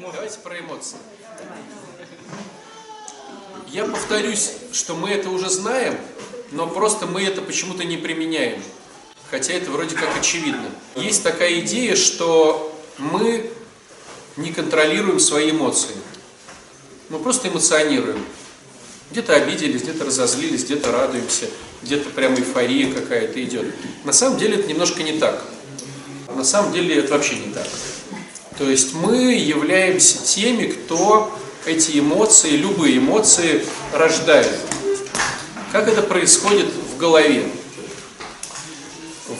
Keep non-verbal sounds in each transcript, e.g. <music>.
Давайте про эмоции. Я повторюсь, что мы это уже знаем, но просто мы это почему-то не применяем. Хотя это вроде как очевидно. Есть такая идея, что мы не контролируем свои эмоции. Мы просто эмоционируем. Где-то обиделись, где-то разозлились, где-то радуемся, где-то прям эйфория какая-то идет. На самом деле это немножко не так. На самом деле это вообще не так. То есть мы являемся теми, кто эти эмоции, любые эмоции рождает. Как это происходит в голове?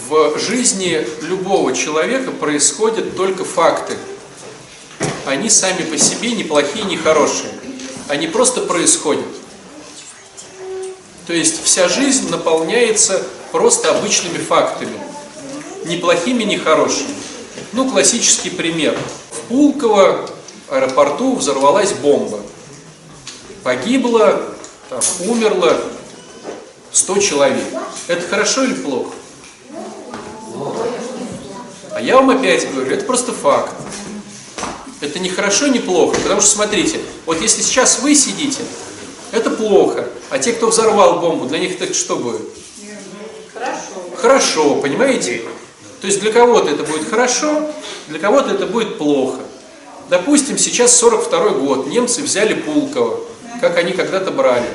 В жизни любого человека происходят только факты. Они сами по себе не плохие, не хорошие. Они просто происходят. То есть вся жизнь наполняется просто обычными фактами. Ни плохими, ни хорошими. Ну, классический пример. В Пулково аэропорту взорвалась бомба. Погибло, там, умерло 100 человек. Это хорошо или плохо? А я вам опять говорю, это просто факт. Это не хорошо, не плохо, потому что смотрите, вот если сейчас вы сидите, это плохо, а те, кто взорвал бомбу, для них это что будет? Хорошо. Хорошо, понимаете? То есть для кого-то это будет хорошо, для кого-то это будет плохо. Допустим, сейчас 42 год, немцы взяли Пулково, как они когда-то брали.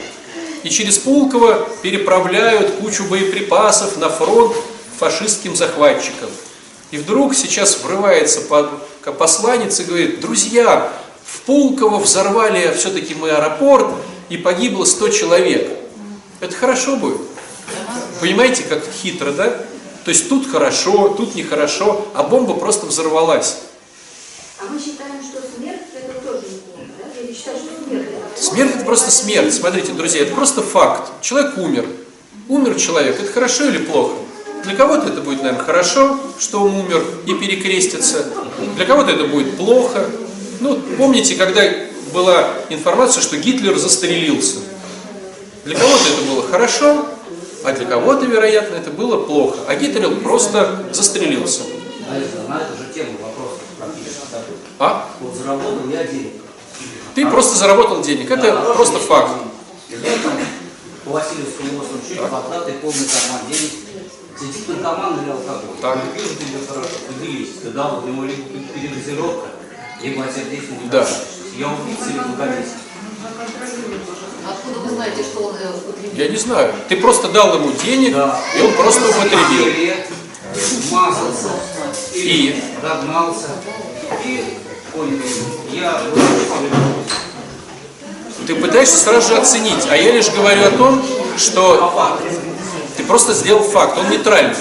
И через Пулково переправляют кучу боеприпасов на фронт фашистским захватчикам. И вдруг сейчас врывается посланец и говорит, друзья, в Пулково взорвали все-таки мы аэропорт, и погибло 100 человек. Это хорошо будет. Понимаете, как хитро, да? То есть тут хорошо, тут нехорошо, а бомба просто взорвалась. А мы считаем, что смерть это тоже неплохо, да? Или считаем, что смерть это... Смерть это просто смерть. Смотрите, друзья, это просто факт. Человек умер. Умер человек. Это хорошо или плохо? Для кого-то это будет, наверное, хорошо, что он умер и перекрестится. Для кого-то это будет плохо. Ну, помните, когда была информация, что Гитлер застрелился. Для кого-то это было хорошо, а для кого-то, вероятно, это было плохо. А Гитлер просто застрелился. Наверное, на эту же тему вопрос практически такой. А? Вот заработал я денег. Ты просто заработал денег. Это Да, просто хороший факт. там по Васильевскому острову чуть и полный карман денег. Сидит наркоман или алкоголь. Так. Я вижу тебе хорошо, поделись. Когда вот у него либо передозировка, либо сердечный Да. Я убийца или благовестник. Откуда вы знаете, что он э, употребил? Я не знаю. Ты просто дал ему денег, Да. и он просто употребил. Лет, Мазался. И? Догнался. И понял. Я Ты пытаешься сразу же оценить, а я лишь говорю о том, что ты просто сделал факт, он нейтральный.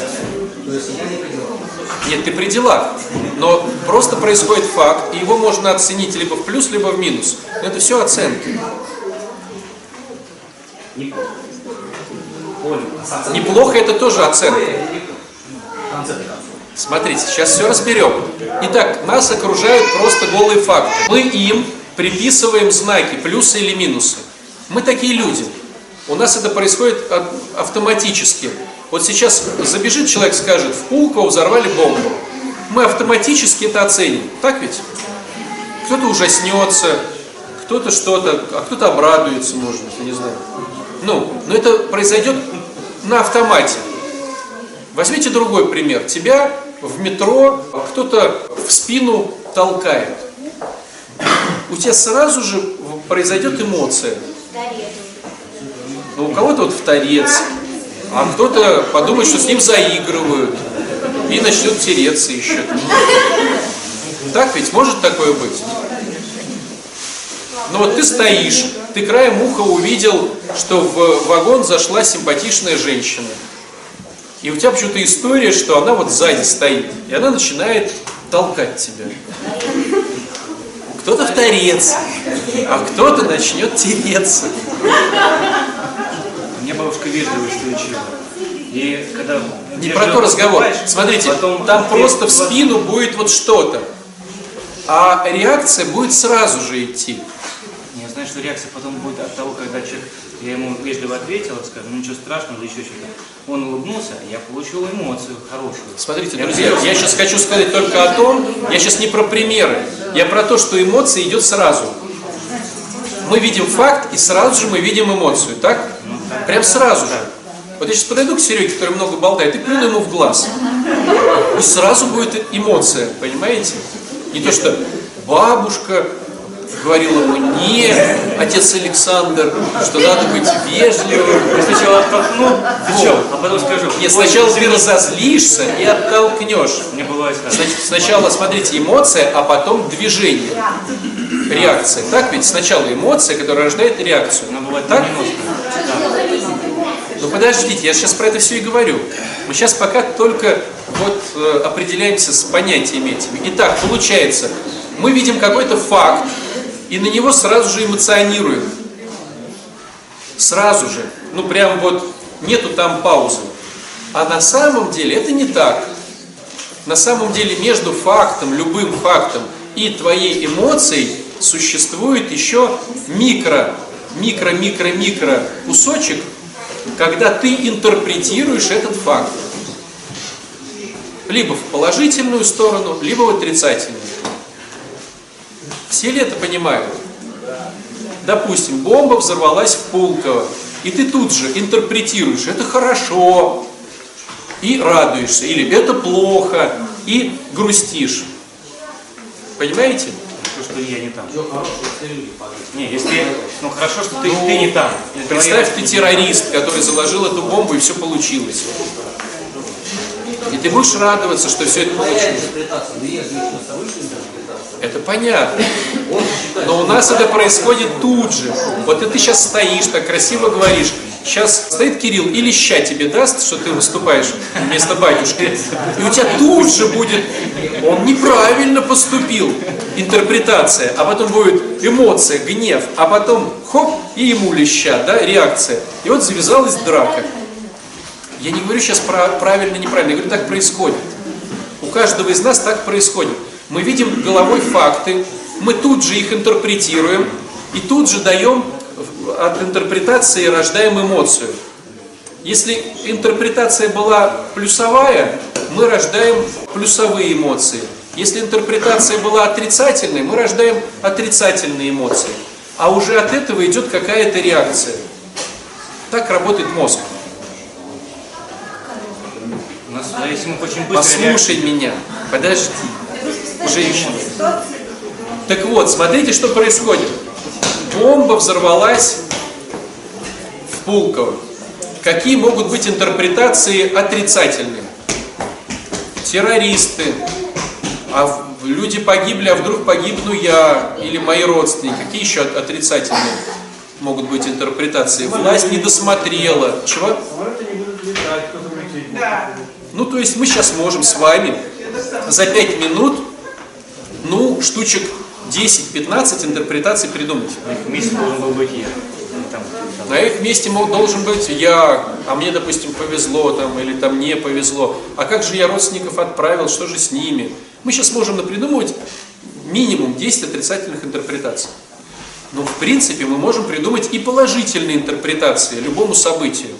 Нет, ты при делах, но просто происходит факт, и его можно оценить либо в плюс, либо в минус. Но это все оценки. Неплохо это тоже оценка. Смотрите, сейчас все разберем. Итак, нас окружают просто голые факты. Мы им приписываем знаки, плюсы или минусы. Мы такие люди. У нас это происходит автоматически. Вот сейчас забежит человек, скажет, в Пулково взорвали бомбу. Мы автоматически это оценим. Так ведь? Кто-то ужаснется, кто-то что-то, а кто-то обрадуется, может быть, я не знаю. Ну, но это произойдет на автомате. Возьмите другой пример. Тебя в метро кто-то в спину толкает. У тебя сразу же произойдет эмоция. Ну, у кого-то вот в торец, а кто-то подумает, что с ним заигрывают и начнет тереться еще. Так ведь может такое быть? Ну вот ты стоишь, ты краем уха увидел, что в вагон зашла симпатичная женщина. И у тебя почему-то история, что она вот сзади стоит, и она начинает толкать тебя. Кто-то в торец, а кто-то начнет тереться. Мне бабушка вежливо что учила. И когда Не про то разговор. Смотрите, там просто в спину будет вот что-то. А реакция будет сразу же идти. Не знаю, что реакция потом будет от того, когда человек, я ему вежливо ответил, скажем, ну ничего страшного или еще что-то. Он улыбнулся, я получил эмоцию хорошую. Смотрите, Я друзья, я сейчас хочу сказать только о том, я сейчас не про примеры, я про то, что эмоция идет сразу. Мы видим факт, и сразу же мы видим эмоцию, так? Прям сразу же. Вот я сейчас подойду к Сереге, который много болтает, и плюну ему в глаз. И сразу будет эмоция, понимаете? Не то, что бабушка говорила мне, отец Александр, что надо быть вежливым. Я сначала оттолкну, чё, а потом скажу. Нет, «Ой, сначала ты извини». разозлишься и оттолкнешь. Мне бывает. Значит, сначала, смотрите, эмоция, а потом движение. Реакция. Так ведь сначала эмоция, которая рождает реакцию. Она бывает так? немножко. Ну подождите, я сейчас про это все и говорю. Мы сейчас пока только вот э, определяемся с понятиями этими. Итак, получается, мы видим какой-то факт, и на него сразу же эмоционируем. Сразу же. Ну прям вот нету там паузы. А на самом деле это не так. На самом деле между фактом, любым фактом и твоей эмоцией существует еще микро, микро, микро, микро кусочек, когда ты интерпретируешь этот факт. Либо в положительную сторону, либо в отрицательную. Все ли это понимают? Допустим, бомба взорвалась в Пулково, и ты тут же интерпретируешь, это хорошо, и радуешься, или это плохо, и грустишь. Понимаете? Что я не там. Не, если, ну хорошо, что ты, ты не там. Или твои Представь, ты террорист, который заложил эту бомбу, и все получилось. И ты будешь радоваться, что все это получилось. интерпретация. Это понятно. Но у нас это происходит тут же. Вот и ты сейчас стоишь, так красиво говоришь. Сейчас стоит Кирилл и леща тебе даст, что ты выступаешь вместо батюшки. И у тебя тут же будет, он неправильно поступил, интерпретация. А потом будет эмоция, гнев. А потом хоп, и ему леща, да, реакция. И вот завязалась драка. Я не говорю сейчас про правильно, неправильно, я говорю, так происходит. У каждого из нас так происходит. Мы видим головой факты, мы тут же их интерпретируем, и тут же даем, от интерпретации рождаем эмоцию. Если интерпретация была плюсовая, мы рождаем плюсовые эмоции. Если интерпретация была отрицательной, мы рождаем отрицательные эмоции. А уже от этого идет какая-то реакция. Так работает мозг. Послушай меня, подожди, женщина. Так вот, смотрите, что происходит. Бомба взорвалась в Пулково. Какие могут быть интерпретации отрицательные? Террористы. А люди погибли, а вдруг погибну я или мои родственники. Какие еще от- отрицательные могут быть интерпретации? Власть не досмотрела. Чего? Ну, то есть мы сейчас можем с вами за 5 минут, ну, штучек 10-15 интерпретаций придумать. На их месте должен был быть я. Там, там. На их месте мог, должен быть я, а мне, допустим, повезло там, или там не повезло. А как же я родственников отправил, что же с ними? Мы сейчас можем напридумывать минимум 10 отрицательных интерпретаций. Но, в принципе, мы можем придумать и положительные интерпретации любому событию.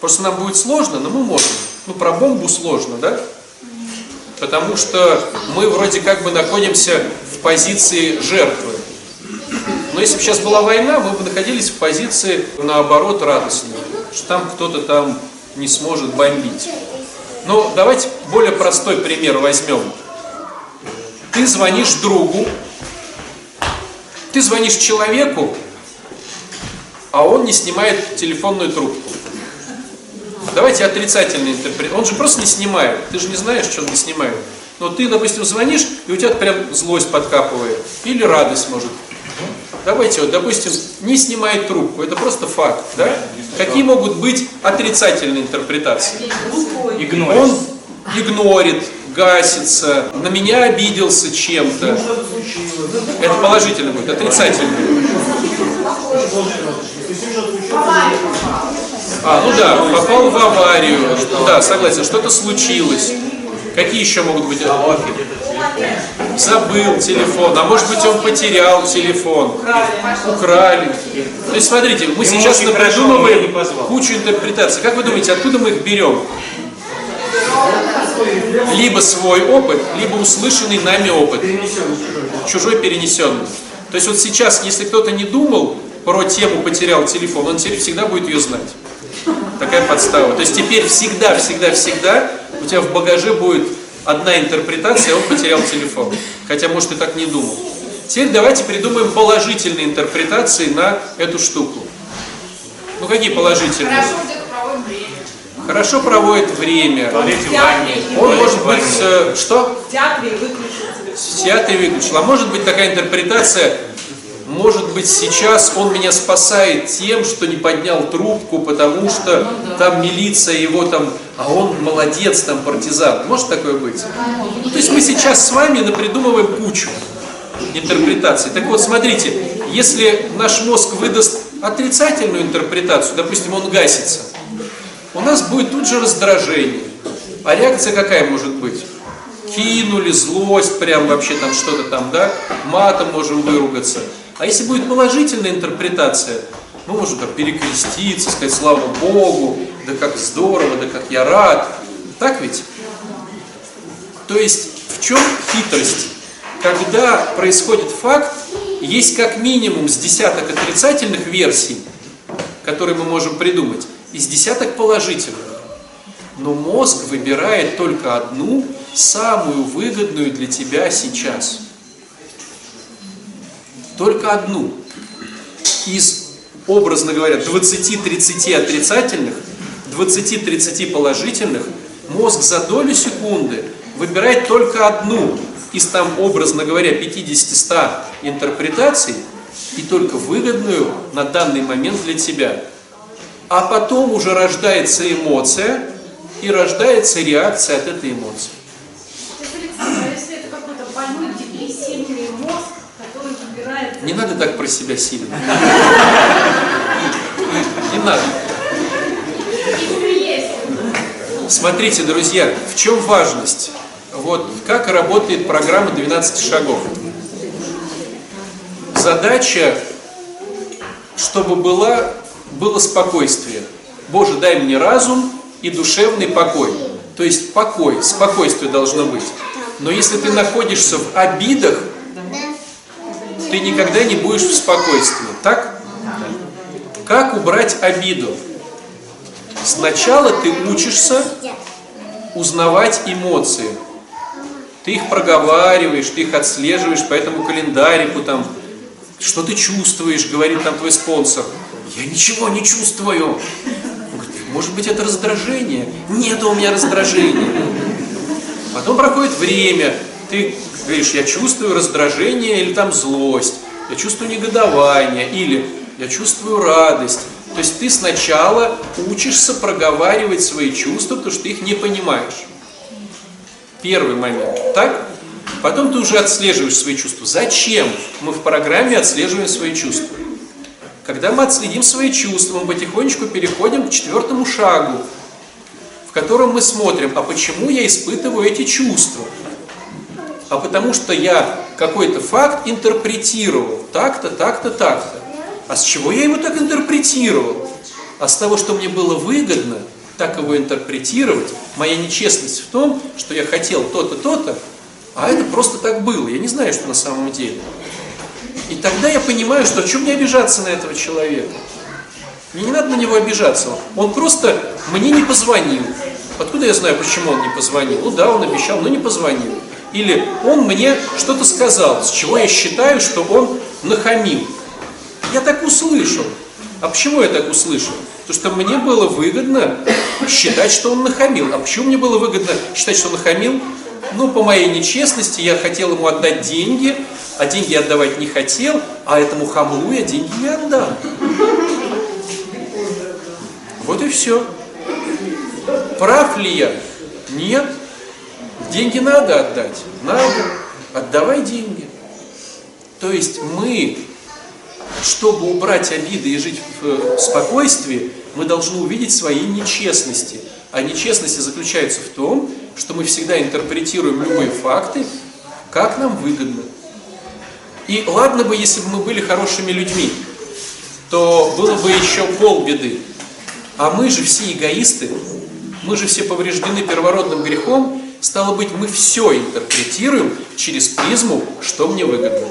Просто нам будет сложно, но мы можем. Ну, про бомбу сложно, да? Потому что мы вроде как бы находимся в позиции жертвы. Но если бы сейчас была война, мы бы находились в позиции, наоборот, радостной. Что там кто-то там не сможет бомбить. Но давайте более простой пример возьмем. Ты звонишь другу, ты звонишь человеку, а он не снимает телефонную трубку. Давайте отрицательный интерпрет. Он же просто не снимает. Ты же не знаешь, что он не снимает. Но ты, допустим, звонишь, и у тебя прям злость подкапывает. Или радость может. Давайте вот, допустим, не снимает трубку. Это просто факт, да? Какие могут быть отрицательные интерпретации? Игнорить. Он игнорит, гасится, на меня обиделся чем-то. Случилось. Это положительно будет, отрицательно. А, ну да, попал в аварию. Да, согласен, что-то случилось. Какие еще могут быть? Забыл телефон, а может быть он потерял телефон, украли. То есть смотрите, мы Ему сейчас позвал. кучу интерпретаций. Как вы думаете, откуда мы их берем? Либо свой опыт, либо услышанный нами опыт. Чужой перенесенный. То есть вот сейчас, если кто-то не думал про тему «потерял телефон», он теперь всегда будет ее знать. Такая подстава. То есть теперь всегда, всегда, всегда у тебя в багаже будет одна интерпретация, он потерял телефон. Хотя, может, и так не думал. Теперь давайте придумаем положительные интерпретации на эту штуку. Ну какие положительные? Хорошо где-то проводим время. Хорошо проводит время. В туалете, в ванне. в Он может быть, э, что? В театре выключил телефон. В театре выключил. А может быть такая интерпретация, может быть сейчас он меня спасает тем, что не поднял трубку, потому что там милиция его там, а он молодец, там партизан. Может такое быть? Ну, то есть мы сейчас с вами напридумываем кучу интерпретаций. Так вот, смотрите, если наш мозг выдаст отрицательную интерпретацию, допустим, он гасится, у нас будет тут же раздражение. А реакция какая может быть? Кинули, злость, прям вообще там что-то там, да? Матом можем выругаться. А если будет положительная интерпретация, мы можем там перекреститься, сказать слава Богу, да как здорово, да как я рад. Так ведь? То есть в чем хитрость? Когда происходит факт, есть как минимум с десяток отрицательных версий, которые мы можем придумать, и с десяток положительных. Но мозг выбирает только одну, самую выгодную для тебя сейчас. Только одну. Из, образно говоря, 20-30 отрицательных, 20-30 положительных, мозг за долю секунды выбирает только одну из там, образно говоря, 50-100 интерпретаций и только выгодную на данный момент для тебя. А потом уже рождается эмоция и рождается реакция от этой эмоции. То есть, Александр, а если это какой-то больной депрессивный мозг, который выбирает... Не надо так про себя сильно. Не надо. Смотрите, друзья, в чем важность? Вот как работает программа 12 шагов. Задача, чтобы была, было спокойствие. Боже, дай мне разум и душевный покой. То есть покой, спокойствие должно быть. Но если ты находишься в обидах, ты никогда не будешь в спокойствии. Так? Как убрать обиду? Сначала ты учишься узнавать эмоции. Ты их проговариваешь, ты их отслеживаешь по этому календарику, там, что ты чувствуешь, говорит там твой спонсор. Я ничего не чувствую. Может быть, это раздражение? Нет у меня раздражения. Потом проходит время, ты говоришь, я чувствую раздражение или там злость, я чувствую негодование, или я чувствую радость. То есть ты сначала учишься проговаривать свои чувства, потому что ты их не понимаешь. Первый момент. Так? Потом ты уже отслеживаешь свои чувства. Зачем мы в программе отслеживаем свои чувства? Когда мы отследим свои чувства, мы потихонечку переходим к четвертому шагу, в котором мы смотрим, а почему я испытываю эти чувства? А потому что я какой-то факт интерпретировал так-то, так-то, так-то. А с чего я его так интерпретировал? А с того, что мне было выгодно так его интерпретировать, моя нечестность в том, что я хотел то-то, то-то, а это просто так было. Я не знаю, что на самом деле. И тогда я понимаю, что в чем мне обижаться на этого человека? Мне не надо на него обижаться. Он просто мне не позвонил. Откуда я знаю, почему он не позвонил? Ну да, он обещал, но не позвонил. Или он мне что-то сказал, с чего я считаю, что он нахамил. Я так услышал. А почему я так услышал? Потому что мне было выгодно считать, что он нахамил. А почему мне было выгодно считать, что он нахамил? Ну, по моей нечестности, я хотел ему отдать деньги, а деньги отдавать не хотел, а этому хамлу я деньги не отдам. Вот и все. Прав ли я? Нет. Деньги надо отдать? Надо. Отдавай деньги. То есть мы, чтобы убрать обиды и жить в э, спокойствии, мы должны увидеть свои нечестности. А нечестности заключаются в том, что мы всегда интерпретируем любые факты как нам выгодно. И ладно бы, если бы мы были хорошими людьми, то было бы еще полбеды. А мы же все эгоисты, мы же все повреждены первородным грехом, стало быть, мы все интерпретируем через призму, что мне выгодно.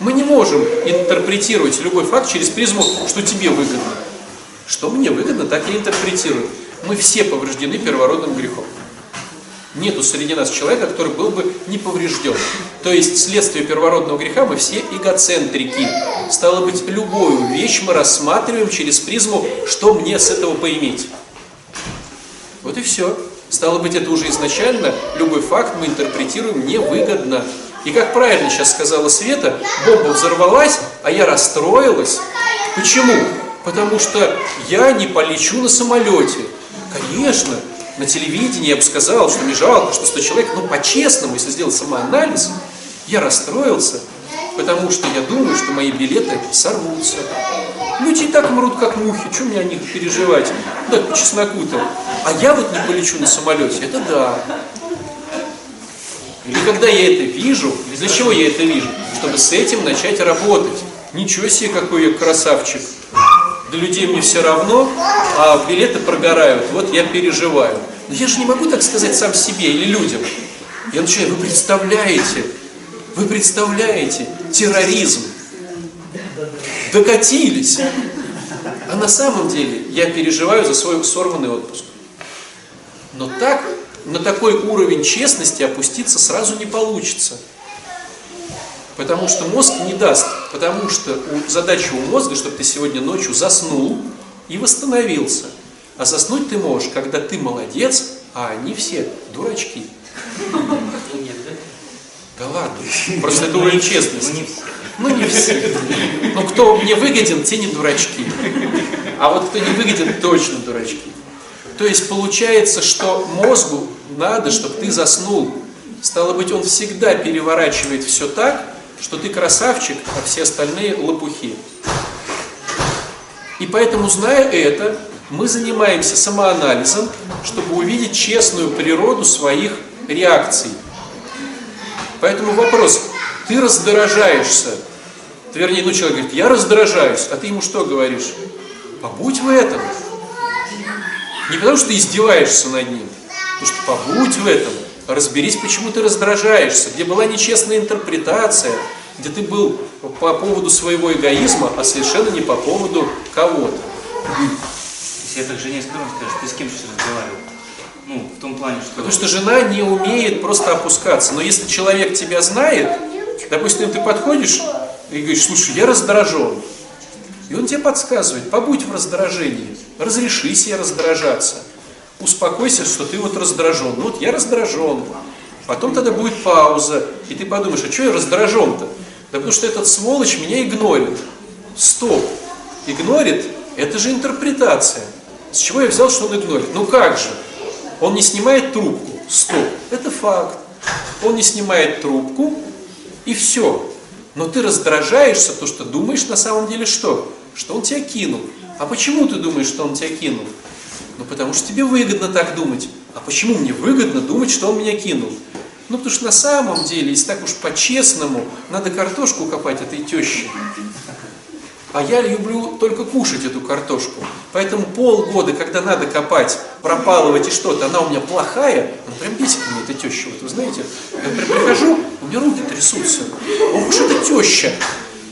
Мы не можем интерпретировать любой факт через призму, что тебе выгодно. Что мне выгодно, так и интерпретирую. Мы все повреждены первородным грехом. Нету среди нас человека, который был бы не поврежден. То есть следствие первородного греха мы все эгоцентрики. Стало быть, любую вещь мы рассматриваем через призму, что мне с этого поиметь. Вот и все. Стало быть, это уже изначально любой факт мы интерпретируем невыгодно. И как правильно сейчас сказала Света, бомба взорвалась, а я расстроилась. Почему? Потому что я не полечу на самолете. Конечно, на телевидении я бы сказал, что не жалко, что 100 человек, но по-честному, если сделать самоанализ, я расстроился, потому что я думаю, что мои билеты сорвутся. Люди и так мрут, как мухи, что мне о них переживать? Да, по чесноку-то. А я вот не полечу на самолете, это да. Или когда я это вижу, для чего я это вижу? Чтобы с этим начать работать. Ничего себе, какой я красавчик. Для людей мне все равно, а билеты прогорают. Вот я переживаю. Но я же не могу так сказать сам себе или людям. Я начинаю, вы представляете, вы представляете терроризм. Докатились. А на самом деле я переживаю за свой сорванный отпуск. Но так, на такой уровень честности опуститься сразу не получится. Потому что мозг не даст. Потому что у, задача у мозга, чтобы ты сегодня ночью заснул и восстановился. А заснуть ты можешь, когда ты молодец, а они все дурачки. Да ладно. Просто это уровень честности. Ну не все. Ну кто мне выгоден, те не дурачки. А вот кто не выгоден, точно дурачки. То есть получается, что мозгу надо, чтобы ты заснул. Стало быть, он всегда переворачивает все так, что ты красавчик, а все остальные лопухи. И поэтому, зная это, мы занимаемся самоанализом, чтобы увидеть честную природу своих реакций. Поэтому вопрос, ты раздражаешься, вернее, ну человек говорит, я раздражаюсь, а ты ему что говоришь? Побудь в этом. Не потому, что ты издеваешься над ним, потому что побудь в этом, разберись, почему ты раздражаешься, где была нечестная интерпретация, где ты был по поводу своего эгоизма, а совершенно не по поводу кого-то. Если я так жене скажу, он скажет, ты с кем сейчас разговаривал? Ну, в том плане, что... Потому что жена не умеет просто опускаться. Но если человек тебя знает, допустим, ты подходишь и говоришь, слушай, я раздражен. И он тебе подсказывает, побудь в раздражении, разреши себе раздражаться. Успокойся, что ты вот раздражен. Ну вот я раздражен. Потом тогда будет пауза, и ты подумаешь, а что я раздражен-то? Да потому что этот сволочь меня игнорит. Стоп. Игнорит – это же интерпретация. С чего я взял, что он игнорит? Ну как же? Он не снимает трубку. Стоп. Это факт. Он не снимает трубку, и все. Но ты раздражаешься, то что думаешь на самом деле что? Что он тебя кинул. А почему ты думаешь, что он тебя кинул? Ну потому что тебе выгодно так думать. А почему мне выгодно думать, что он меня кинул? Ну потому что на самом деле, если так уж по-честному, надо картошку копать этой теще. А я люблю только кушать эту картошку. Поэтому полгода, когда надо копать, пропалывать и что-то, она у меня плохая, она прям бесит меня эта теща. Вот вы знаете, я прям прихожу, у меня руки трясутся. Ох уж эта теща.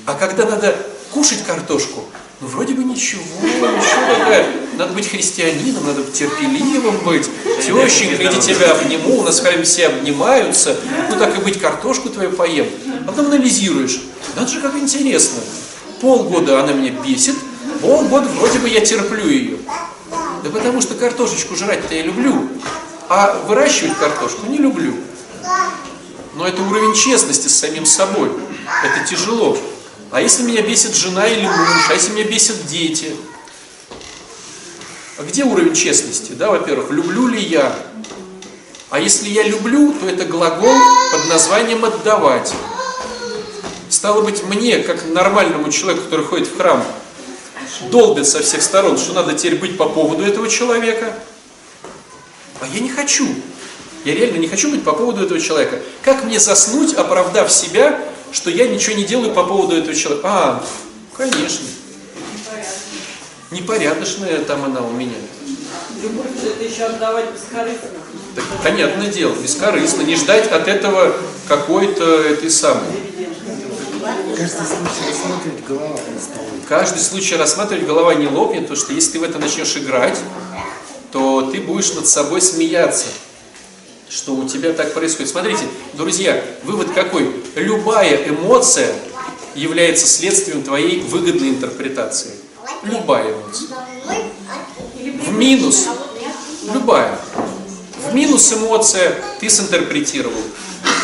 А когда надо кушать картошку, ну вроде бы ничего, ничего такая. Надо быть христианином, надо быть терпеливым быть. Тещенька, иди тебя обниму, у нас все обнимаются. Ну так и быть, картошку твою поем. А потом анализируешь. Надо же, как интересно. Полгода она меня бесит, полгода вроде бы я терплю ее. Да потому что картошечку жрать-то я люблю, а выращивать картошку не люблю. Но это уровень честности с самим собой. Это тяжело. А если меня бесит жена или муж, а если меня бесят дети? А где уровень честности? Да, во-первых, люблю ли я? А если я люблю, то это глагол под названием «отдавать». Стало быть, мне, как нормальному человеку, который ходит в храм, долбят со всех сторон, что надо теперь быть по поводу этого человека. А я не хочу. Я реально не хочу быть по поводу этого человека. Как мне заснуть, оправдав себя, что я ничего не делаю по поводу этого человека? А, конечно. Непорядочная там она у меня. Любовь это еще отдавать бескорыстно. Так, понятное дело, бескорыстно. Не ждать от этого какой-то этой самой. Каждый случай рассматривать, голова не лопнет, потому что если ты в это начнешь играть, то ты будешь над собой смеяться, что у тебя так происходит. Смотрите, друзья, вывод какой? Любая эмоция является следствием твоей выгодной интерпретации. Любая эмоция. В минус. Любая. В минус эмоция ты синтерпретировал.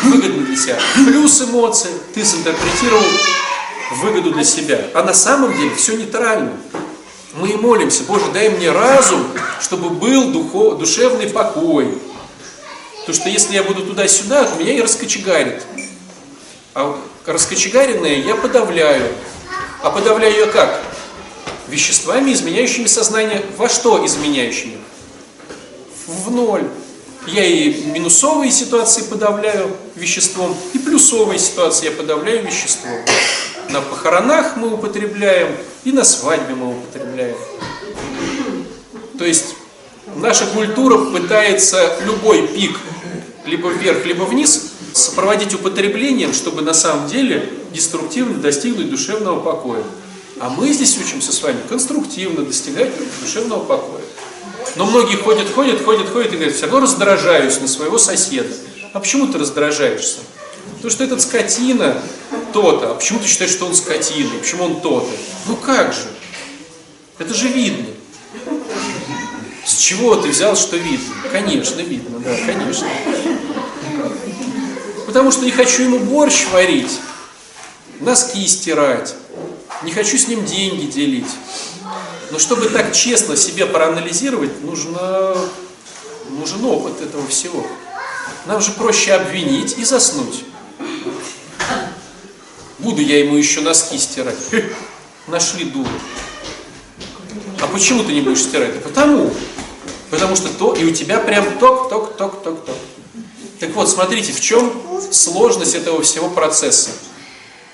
Выгодно для себя. Плюс эмоция ты синтерпретировал выгоду для себя. А на самом деле все нейтрально. Мы и молимся, Боже, дай мне разум, чтобы был духов, душевный покой. Потому что если я буду туда-сюда, то меня и раскочегарит. А раскочегаренное я подавляю. А подавляю я как? Веществами, изменяющими сознание. Во что изменяющими? В ноль. Я и минусовые ситуации подавляю веществом, и плюсовые ситуации я подавляю веществом. На похоронах мы употребляем, и на свадьбе мы употребляем. То есть наша культура пытается любой пик, либо вверх, либо вниз, сопроводить употреблением, чтобы на самом деле деструктивно достигнуть душевного покоя. А мы здесь учимся с вами конструктивно достигать душевного покоя. Но многие ходят, ходят, ходят, ходят и говорят, все равно раздражаюсь на своего соседа. А почему ты раздражаешься? Потому что этот скотина то-то. А почему ты считаешь, что он скотина? Почему он то-то? Ну как же? Это же видно. С чего ты взял, что видно? Конечно, видно, да, конечно. Потому что не хочу ему борщ варить, носки стирать, не хочу с ним деньги делить. Но чтобы так честно себе проанализировать, нужно, нужен опыт этого всего. Нам же проще обвинить и заснуть. Буду я ему еще носки стирать. Нашли дуру. А почему ты не будешь стирать? Потому. Потому что то, и у тебя прям ток, ток, ток, ток, ток. Так вот, смотрите, в чем сложность этого всего процесса.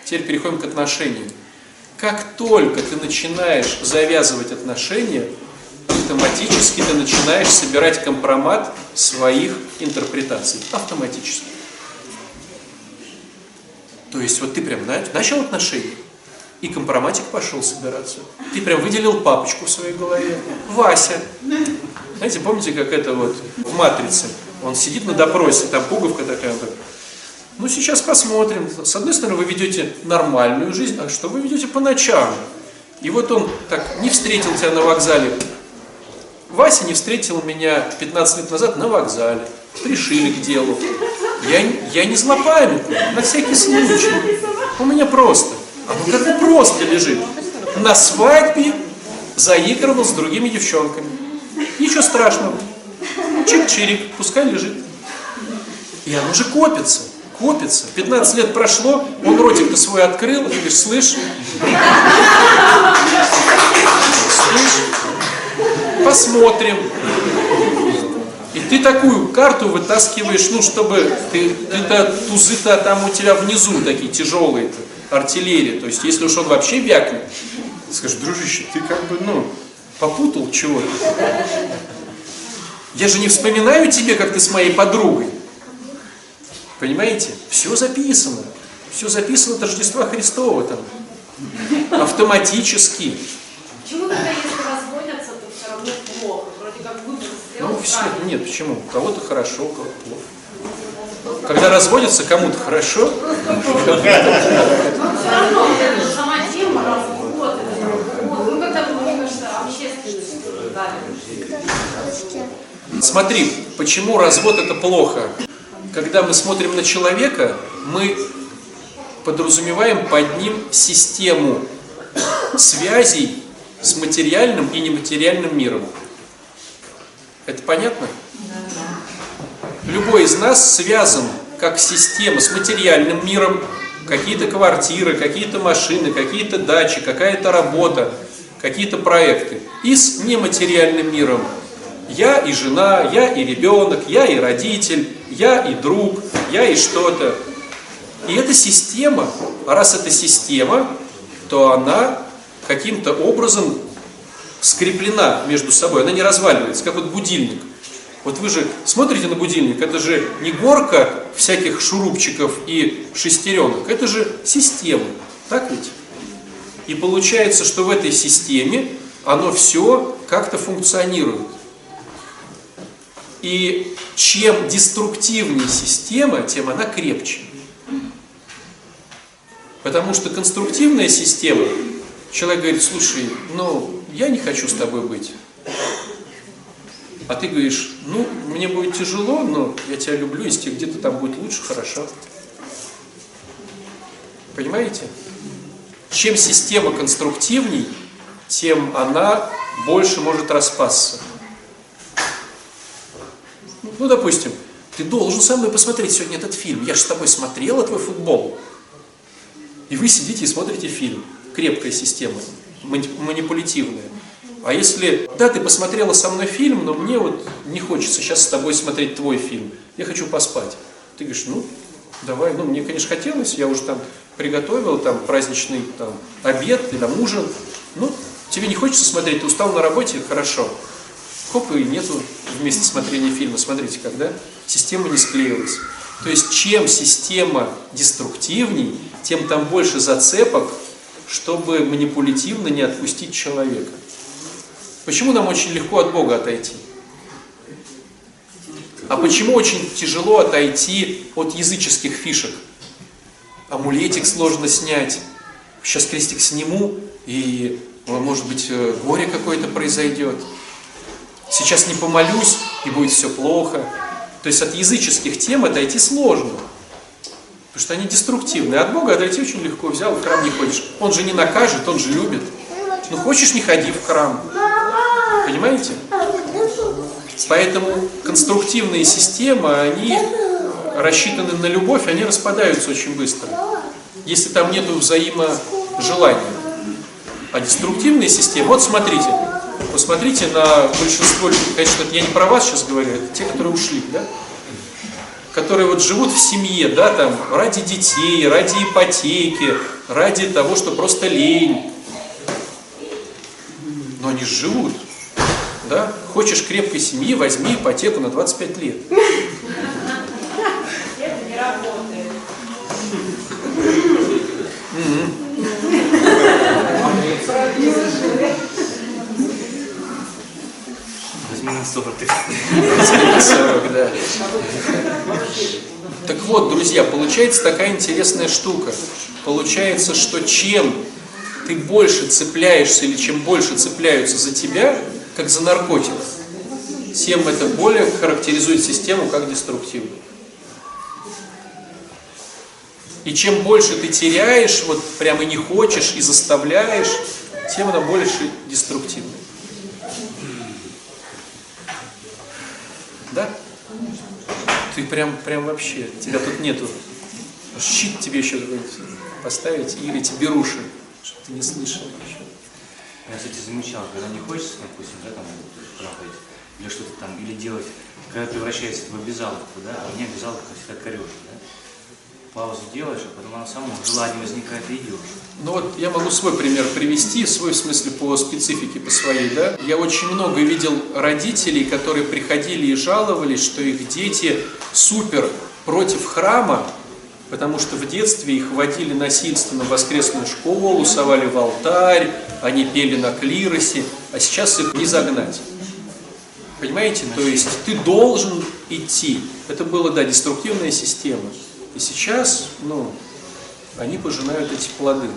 Теперь переходим к отношениям. Как только ты начинаешь завязывать отношения, автоматически ты начинаешь собирать компромат своих интерпретаций. Автоматически. То есть вот ты прям начал отношения, и компроматик пошел собираться. Ты прям выделил папочку в своей голове. Вася. Знаете, помните, как это вот в «Матрице»? Он сидит на допросе, там пуговка такая, он ну, сейчас посмотрим. С одной стороны, вы ведете нормальную жизнь, а что вы ведете по ночам? И вот он так не встретил тебя на вокзале. Вася не встретил меня 15 лет назад на вокзале. Пришили к делу. Я, я не злопамятный, на всякий случай. У меня просто. А ну как просто лежит. На свадьбе заигрывал с другими девчонками. Ничего страшного. Чик-чирик, пускай лежит. И оно же копится, копится. 15 лет прошло, он ротик-то свой открыл, и говоришь, слышь, слышь, посмотрим. И ты такую карту вытаскиваешь, ну, чтобы ты, ты-то, тузы-то там у тебя внизу такие тяжелые-то, артиллерия. То есть, если уж он вообще вякнет, скажешь, дружище, ты как бы, ну, попутал чего-то. Я же не вспоминаю тебе, как ты с моей подругой. Понимаете? Все записано. Все записано от Рождества Христова там. Автоматически. Почему тогда, если разводятся, то все равно плохо? Вроде как выбор сделал Ну, все, правильно. нет, почему? У кого-то хорошо, у кого-то плохо. Когда разводятся, кому-то хорошо, <laughs> Но все равно вот эта сама тема развод, это развод. Ну. Смотри, почему развод это плохо? Когда мы смотрим на человека, мы подразумеваем под ним систему связей с материальным и нематериальным миром. Это понятно? Любой из нас связан как система с материальным миром, какие-то квартиры, какие-то машины, какие-то дачи, какая-то работа, какие-то проекты. И с нематериальным миром. Я и жена, я и ребенок, я и родитель, я и друг, я и что-то. И эта система, а раз это система, то она каким-то образом скреплена между собой, она не разваливается, как вот будильник. Вот вы же смотрите на будильник, это же не горка всяких шурупчиков и шестеренок, это же система, так ведь? И получается, что в этой системе оно все как-то функционирует. И чем деструктивнее система, тем она крепче. Потому что конструктивная система, человек говорит, слушай, ну, я не хочу с тобой быть. А ты говоришь, ну, мне будет тяжело, но я тебя люблю, если где-то там будет лучше, хорошо. Понимаете? Чем система конструктивней, тем она больше может распасться. Ну, допустим, ты должен со мной посмотреть сегодня этот фильм. Я же с тобой смотрела твой футбол. И вы сидите и смотрите фильм. Крепкая система, манипулятивная. А если, да, ты посмотрела со мной фильм, но мне вот не хочется сейчас с тобой смотреть твой фильм, я хочу поспать. Ты говоришь, ну, давай, ну, мне, конечно, хотелось, я уже там приготовил там праздничный там обед или там ужин, ну, тебе не хочется смотреть, ты устал на работе, хорошо. Хоп, и нету вместе смотрения фильма, смотрите, когда система не склеилась. То есть, чем система деструктивней, тем там больше зацепок, чтобы манипулятивно не отпустить человека. Почему нам очень легко от Бога отойти? А почему очень тяжело отойти от языческих фишек? Амулетик сложно снять. Сейчас крестик сниму, и, может быть, э, горе какое-то произойдет. Сейчас не помолюсь, и будет все плохо. То есть от языческих тем отойти сложно. Потому что они деструктивны. От Бога отойти очень легко. Взял, в храм не ходишь. Он же не накажет, он же любит. Ну хочешь, не ходи в храм. Понимаете? Поэтому конструктивные системы, они рассчитаны на любовь, они распадаются очень быстро. Если там нет взаиможелания. А деструктивные системы, вот смотрите, посмотрите на большинство людей, конечно, я не про вас сейчас говорю, это те, которые ушли, да? которые вот живут в семье, да, там, ради детей, ради ипотеки, ради того, что просто лень. Но они живут. Да? Хочешь крепкой семьи, возьми ипотеку на 25 лет. Это не работает. На 40 тысяч. 40, да. Так вот, друзья, получается такая интересная штука. Получается, что чем ты больше цепляешься или чем больше цепляются за тебя, как за наркотик, тем это более характеризует систему как деструктивную. И чем больше ты теряешь, вот прямо не хочешь и заставляешь, тем она больше деструктивная. Да? Ты прям, прям вообще, тебя тут нету. Щит тебе еще поставить или тебе руши, чтобы ты не слышал еще. Я, кстати, замечал, когда не хочется, допустим, да, там, трахать, или что-то там, или делать, когда превращается в обязаловку, да, а мне обязаловка всегда корежит, да. Паузу делаешь, а потом оно само, желание возникает и идешь. Ну вот я могу свой пример привести, свой в смысле по специфике, по своей, да. Я очень много видел родителей, которые приходили и жаловались, что их дети супер против храма, потому что в детстве их водили насильственно в воскресную школу, совали в алтарь, они пели на клиросе, а сейчас их не загнать. Понимаете? То есть ты должен идти. Это была, да, деструктивная система. И сейчас, ну, они пожинают эти плоды.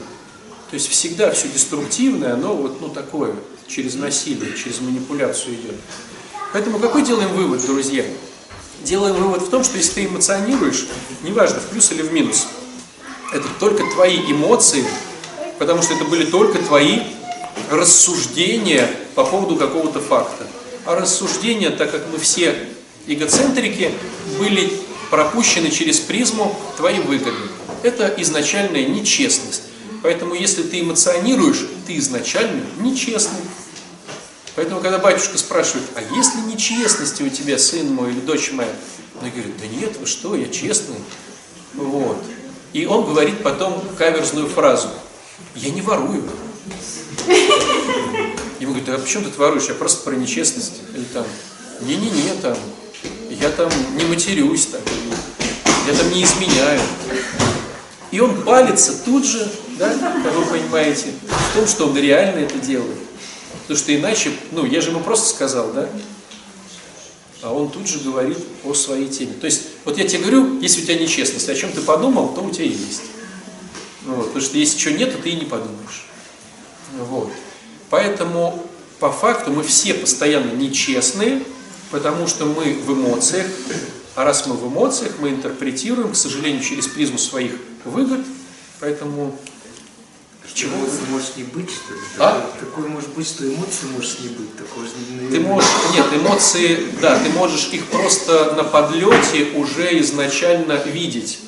То есть всегда все деструктивное, оно вот, ну, такое, через насилие, через манипуляцию идет. Поэтому какой делаем вывод, друзья? Делаем вывод в том, что если ты эмоционируешь, неважно, в плюс или в минус, это только твои эмоции, потому что это были только твои рассуждения по поводу какого-то факта. А рассуждения, так как мы все эгоцентрики, были пропущены через призму твоей выгоды. Это изначальная нечестность. Поэтому если ты эмоционируешь, ты изначально нечестный. Поэтому, когда батюшка спрашивает, а есть ли нечестности у тебя, сын мой или дочь моя? Он говорит, да нет, вы что, я честный. Вот. И он говорит потом каверзную фразу. Я не ворую. Ему говорят, а почему ты воруешь? Я просто про нечестность. Или там, не-не-не, там, я там не матерюсь, там, я там не изменяю. И он палится тут же, да, как вы понимаете, в том, что он реально это делает. Потому что иначе, ну, я же ему просто сказал, да, а он тут же говорит о своей теме. То есть, вот я тебе говорю, если у тебя нечестность, о чем ты подумал, то у тебя есть. Ну, вот, потому что если чего нет, то ты и не подумаешь. Вот. Поэтому, по факту, мы все постоянно нечестные, потому что мы в эмоциях, а раз мы в эмоциях, мы интерпретируем, к сожалению, через призму своих выгод, поэтому... Чего эмоций может не быть, что ли? А? Такое может быть, что эмоции может не быть. Такого же не Ты можешь, нет, эмоции, да, ты можешь их просто на подлете уже изначально видеть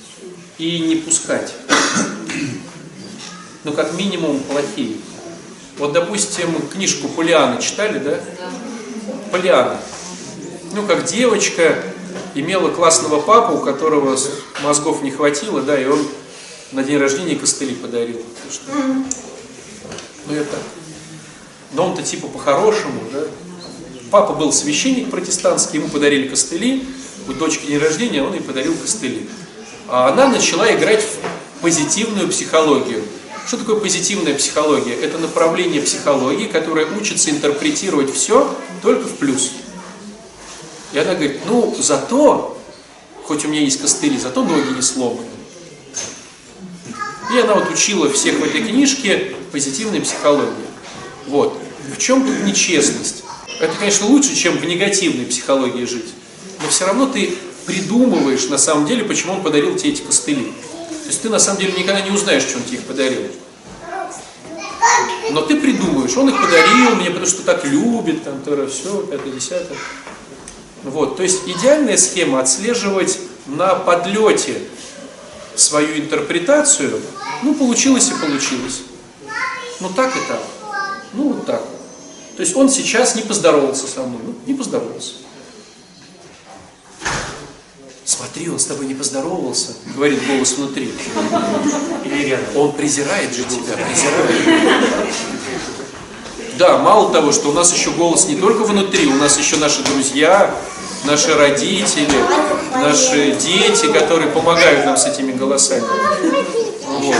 и не пускать. Ну, как минимум, плохие. Вот, допустим, книжку Полианы читали, да? Полиана. Ну, как девочка имела классного папу, у которого мозгов не хватило, да, и он на день рождения костыли подарил. Что, Ну, это... Но он-то типа по-хорошему, да? Папа был священник протестантский, ему подарили костыли, у дочки день рождения, он ей подарил костыли. А она начала играть в позитивную психологию. Что такое позитивная психология? Это направление психологии, которое учится интерпретировать все только в плюс. И она говорит, ну, зато, хоть у меня есть костыли, зато ноги не сломаны. И она вот учила всех в этой книжке позитивной психологии. Вот. В чем тут нечестность? Это, конечно, лучше, чем в негативной психологии жить. Но все равно ты придумываешь на самом деле, почему он подарил тебе эти костыли. То есть ты на самом деле никогда не узнаешь, что он тебе их подарил. Но ты придумываешь, он их подарил мне, потому что так любит, там, то, все, пятое, десятое. Вот, то есть идеальная схема отслеживать на подлете свою интерпретацию, ну, получилось и получилось. Ну, так и так. Ну, вот так. То есть он сейчас не поздоровался со мной. Ну, не поздоровался. Смотри, он с тобой не поздоровался, говорит голос внутри. <laughs> Или рядом. Он презирает же тебя, презирает. Да, мало того, что у нас еще голос не только внутри, у нас еще наши друзья, наши родители, наши дети, которые помогают нам с этими голосами. Вот.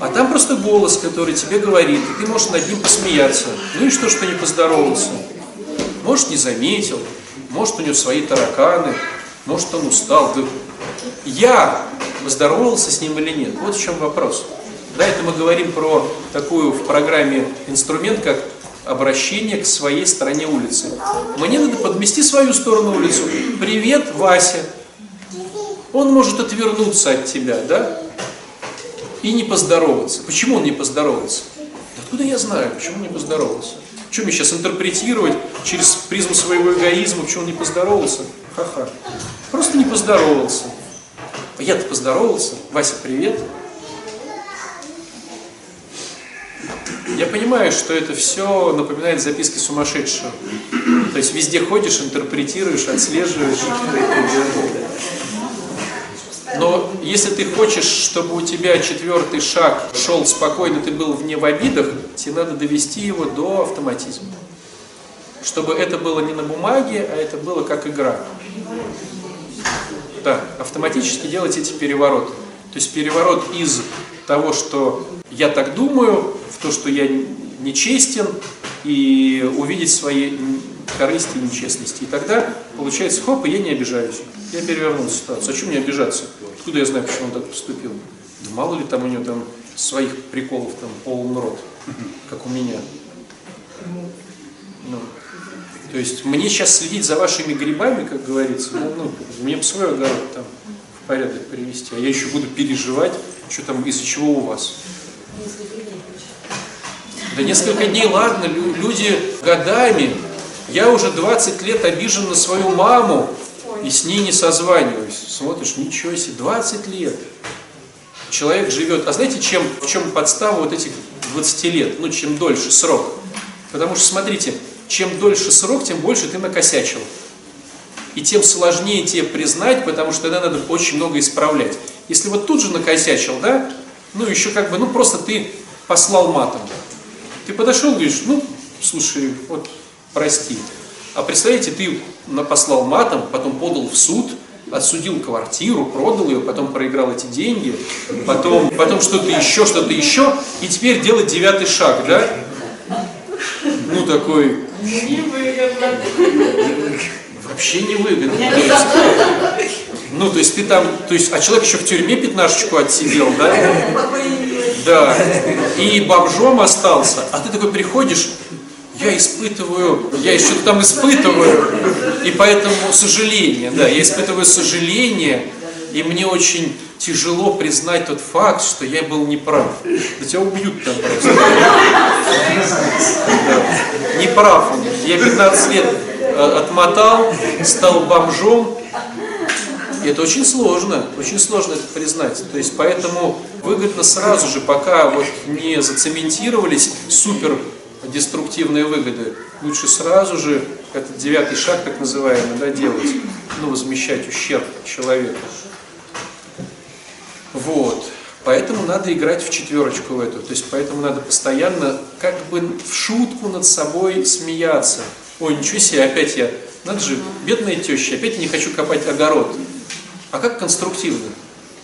А там просто голос, который тебе говорит, и ты можешь над ним посмеяться. Ну и что, что не поздоровался? Может, не заметил, может, у него свои тараканы, может, он устал. Я поздоровался с ним или нет? Вот в чем вопрос. Да, это мы говорим про такую в программе инструмент, как обращение к своей стороне улицы. Мне надо подмести свою сторону улицу. Привет, Вася. Он может отвернуться от тебя, да? И не поздороваться. Почему он не поздоровался? Да откуда я знаю, почему он не поздоровался? Что мне сейчас интерпретировать через призму своего эгоизма, почему он не поздоровался? Ха-ха. Просто не поздоровался. А я-то поздоровался. Вася, привет. Я понимаю, что это все напоминает записки сумасшедшего. То есть везде ходишь, интерпретируешь, отслеживаешь. Но если ты хочешь, чтобы у тебя четвертый шаг шел спокойно, ты был вне в обидах, тебе надо довести его до автоматизма. Чтобы это было не на бумаге, а это было как игра. Да, автоматически делать эти перевороты. То есть переворот из того, что я так думаю, в то, что я нечестен, и увидеть свои корысти и нечестности. И тогда получается, хоп, и я не обижаюсь. Я перевернул ситуацию. А чем мне обижаться? Откуда я знаю, почему он так поступил? Да мало ли там у него там своих приколов там полон рот, как у меня. Ну, то есть мне сейчас следить за вашими грибами, как говорится, ну, ну, мне бы свой огород там в порядок привести, а я еще буду переживать, что там, из-за чего у вас. Да несколько дней, ладно, лю- люди годами, я уже 20 лет обижен на свою маму, и с ней не созваниваюсь. Смотришь, ничего себе, 20 лет. Человек живет. А знаете, чем, в чем подстава вот этих 20 лет, ну, чем дольше срок. Потому что, смотрите, чем дольше срок, тем больше ты накосячил. И тем сложнее тебе признать, потому что тогда надо очень много исправлять. Если вот тут же накосячил, да, ну, еще как бы, ну, просто ты послал матом. Ты подошел, говоришь, ну, слушай, вот, прости. А представляете, ты послал матом, потом подал в суд, отсудил квартиру, продал ее, потом проиграл эти деньги, потом, потом что-то еще, что-то еще, и теперь делать девятый шаг, да? Ну, такой... Вообще не выгодно. То есть, ну, то есть ты там, то есть, а человек еще в тюрьме пятнашечку отсидел, да? Да. И бомжом остался. А ты такой приходишь, я испытываю, я еще там испытываю, и поэтому сожаление, да, я испытываю сожаление, и мне очень тяжело признать тот факт, что я был неправ. Да тебя убьют там просто. Неправ. Я 15 лет э, отмотал, стал бомжом. И это очень сложно, очень сложно это признать. То есть поэтому выгодно сразу же, пока вот не зацементировались супер деструктивные выгоды, лучше сразу же этот девятый шаг, так называемый, да, делать, ну, возмещать ущерб человеку. Вот. Поэтому надо играть в четверочку в эту. То есть поэтому надо постоянно как бы в шутку над собой смеяться. Ой, ничего себе, опять я, надо же, бедная теща, опять я не хочу копать огород. А как конструктивно?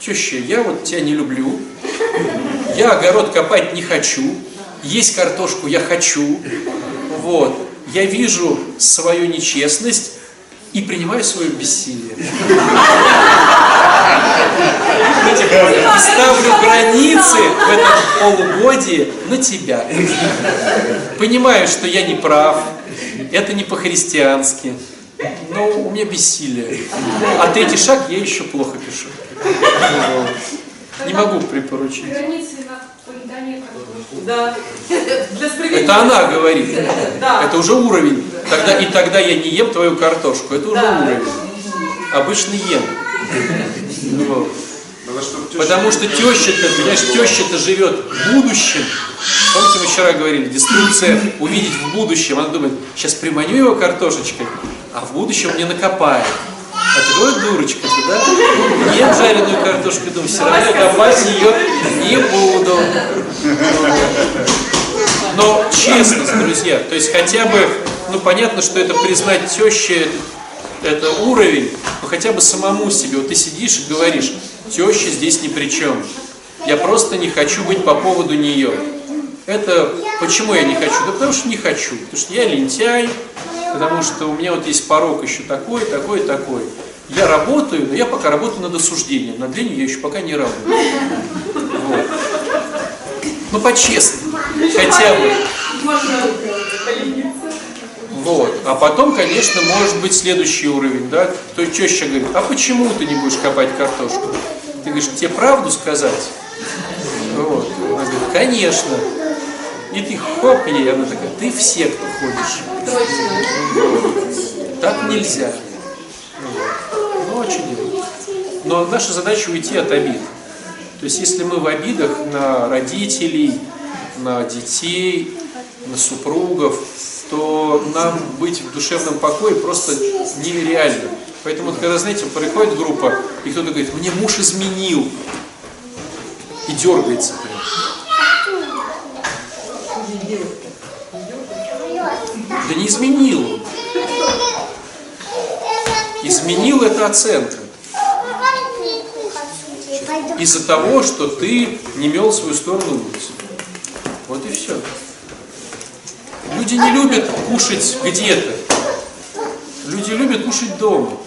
Теща, я вот тебя не люблю, я огород копать не хочу, есть картошку я хочу, вот, я вижу свою нечестность и принимаю свое бессилие. Ставлю границы в этом полугодии на тебя. Понимаю, что я не прав, это не по-христиански, но у меня бессилие. А третий шаг я еще плохо пишу. Не могу припоручить. Да. Это она говорит. Да. Это уже уровень. Тогда, и тогда я не ем твою картошку. Это уже Да. уровень. Обычно ем. Вот. Потому что теща-то, понимаешь, теща-то живет в будущем. Помните, мы вчера говорили, деструкция увидеть в будущем. Она думает, сейчас приманю его картошечкой, а в будущем мне накопает. А ты ой, дурочка ты, да? Ем жареную картошку, думаю, все равно копать ее не буду. Но честность, друзья, то есть хотя бы, ну понятно, что это признать теще, это уровень, но хотя бы самому себе, вот ты сидишь и говоришь, теща здесь ни при чем. Я просто не хочу быть по поводу нее. Это почему я не хочу? Да потому что не хочу. Потому что я лентяй, потому что у меня вот есть порог еще такой, такой, такой. Я работаю, но я пока работаю над осуждением. Над ленью я еще пока не работаю. Вот. Ну, по-честному. Хотя бы. Вот. А потом, конечно, может быть следующий уровень, да? То есть теща говорит, а почему ты не будешь копать картошку? Ты говоришь, тебе правду сказать? Вот. Она говорит, конечно. И ты хоп ей, она такая, ты в секту ходишь. Вот. Так нельзя. Вот. Ну, а делать? Но наша задача уйти от обид. То есть, если мы в обидах на родителей, на детей, на супругов, то нам быть в душевном покое просто нереально. Поэтому, когда, знаете, приходит группа, и кто-то говорит, мне муж изменил, и дергается прям. Да не изменил. Изменил это оценка. Из-за того, что ты не мел свою сторону улицы. Вот и все. Люди не любят кушать где-то. Люди любят кушать дома.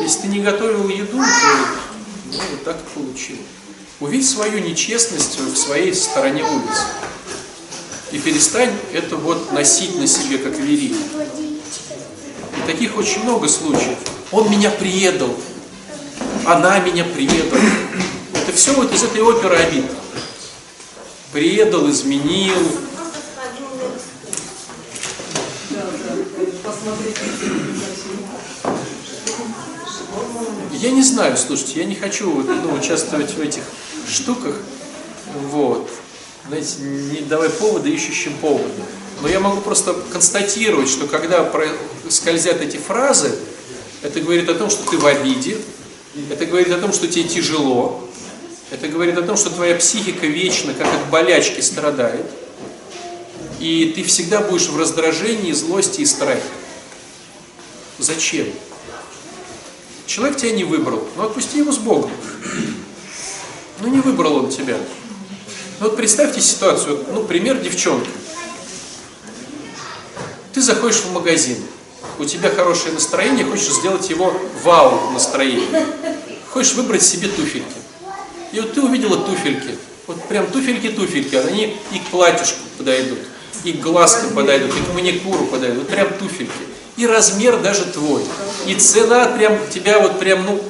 Если ты не готовил еду, то ну, вот так и получилось. Увидь свою нечестность в своей стороне улицы. И перестань это вот носить на себе как верик. И таких очень много случаев. Он меня предал. Она меня предала. Это все вот из этой оперы обид. Предал, изменил. Я не знаю, слушайте, я не хочу ну, участвовать в этих штуках. Вот. знаете, не давай повода ищущим повода. Но я могу просто констатировать, что когда скользят эти фразы, это говорит о том, что ты в обиде, это говорит о том, что тебе тяжело, это говорит о том, что твоя психика вечно, как от болячки, страдает, и ты всегда будешь в раздражении, злости и страхе. Зачем? Человек тебя не выбрал, ну отпусти его с Богом. Ну не выбрал он тебя. Ну вот представьте ситуацию, ну пример девчонки. Ты заходишь в магазин, у тебя хорошее настроение, хочешь сделать его вау настроение. Хочешь выбрать себе туфельки. И вот ты увидела туфельки. Вот прям туфельки-туфельки, они и к платьюшку подойдут, и к глазкам подойдут, и к маникюру подойдут. Вот прям туфельки. И размер даже твой. И цена прям тебя вот прям, ну,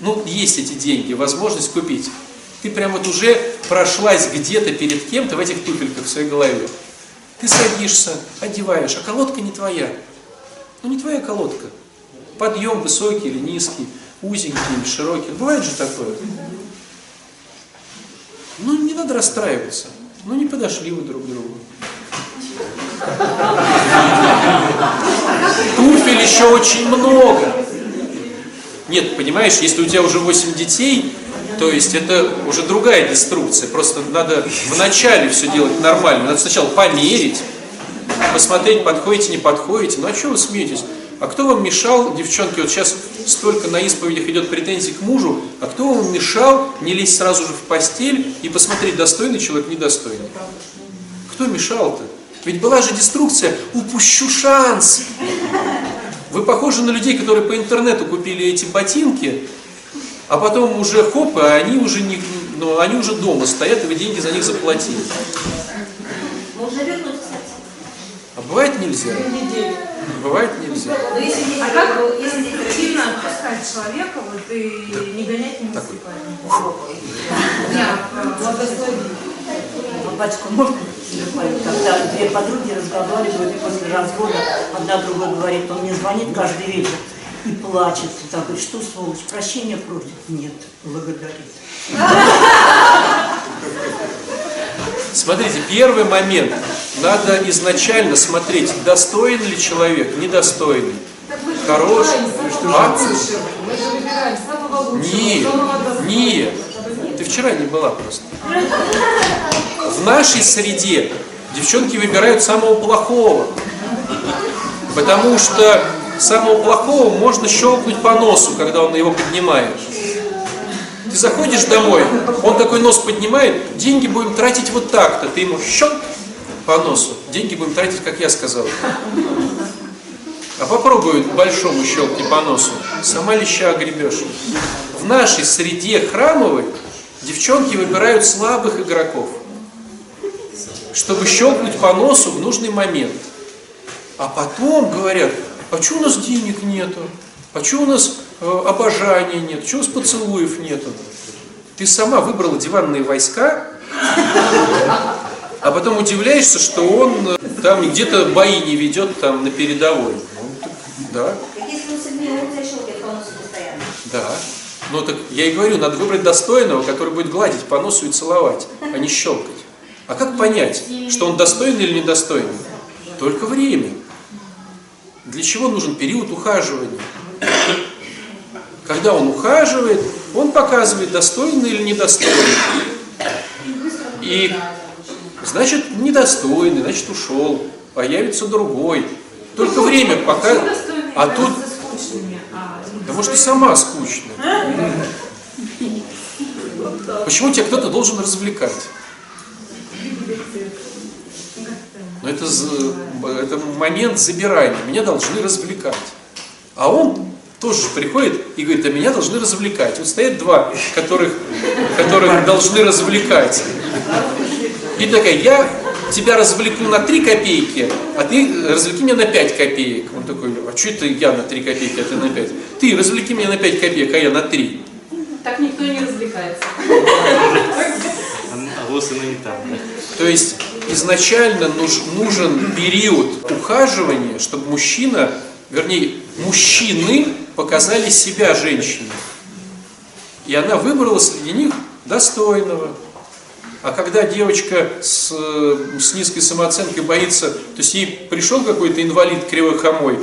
ну есть эти деньги, возможность купить. Ты прям вот уже прошлась где-то перед кем-то в этих туфельках в своей голове. Ты садишься, одеваешь, а колодка не твоя. Ну не твоя колодка. Подъем высокий или низкий, узенький или широкий. Бывает же такое. Ну не надо расстраиваться. Ну не подошли вы друг к другу. Туфель еще очень много. Нет, понимаешь, если у тебя уже 8 детей, то есть это уже другая деструкция. Просто надо вначале все делать нормально. Надо сначала померить, посмотреть, подходите, не подходите. Ну а что вы смеетесь? А кто вам мешал, девчонки, вот сейчас столько на исповедях идет претензий к мужу, а кто вам мешал не лезть сразу же в постель и посмотреть, достойный человек, недостойный? Кто мешал-то? Ведь была же деструкция, упущу шанс. Вы похожи на людей, которые по интернету купили эти ботинки, а потом уже хоп, а они уже, не, ну, они уже дома стоят, и вы деньги за них заплатили. Можно вернуть, кстати. А бывает нельзя? Бывает нельзя. Но если не А как если не сильно отпускать человека вот, и не гонять не Такой. Батюшка, можно добавить? Когда две подруги разговаривают, и после развода одна другой говорит, он мне звонит каждый вечер и плачет. Так, говорит, что, сволочь, прощения просит? Нет, благодарит. Смотрите, первый момент. Надо изначально смотреть, достоин ли человек, недостойный. Хорош. А? Мы же выбираем самого лучшего, Нет, самого достойного. нет. Ты вчера не была просто. <laughs> В нашей среде девчонки выбирают самого плохого. Потому что самого плохого можно щелкнуть по носу, когда он его поднимает. Ты заходишь домой, он такой нос поднимает, деньги будем тратить вот так-то. Ты ему щелк по носу. Деньги будем тратить, как я сказал. А попробуй большому щелкни по носу. Сама леща огребешь. В нашей среде храмовой девчонки выбирают слабых игроков, чтобы щелкнуть по носу в нужный момент. А потом говорят, а что у нас денег нету? А что у нас э, обожания нет? Что у нас поцелуев нету? Ты сама выбрала диванные войска, а потом удивляешься, что он э, там где-то бои не ведет там на передовой. Ну, так, да, да. Ну так я и говорю, надо выбрать достойного, который будет гладить по носу и целовать, а не щелкать. А как понять, что он достойный или недостойный? Только время. Для чего нужен период ухаживания? Когда он ухаживает, он показывает, достойный или недостойный. И значит, недостойный, значит, ушел. Появится другой. Только время пока... А тут... Потому что ты сама скучная. Почему тебя кто-то должен развлекать? Но это, это момент забирания. Меня должны развлекать. А он тоже приходит и говорит, а меня должны развлекать. Вот стоят два, которых, которых должны развлекать. И такая, я тебя развлеку на 3 копейки, а ты развлеки меня на 5 копеек. Он такой, а что это я на 3 копейки, а ты на 5? Ты развлеки меня на 5 копеек, а я на 3. Так никто не развлекается. А вот оно не там? То есть изначально нуж- нужен период ухаживания, чтобы мужчина, вернее, мужчины показали себя женщине. И она выбрала среди них достойного. А когда девочка с, с низкой самооценкой боится, то есть ей пришел какой-то инвалид кривохомой,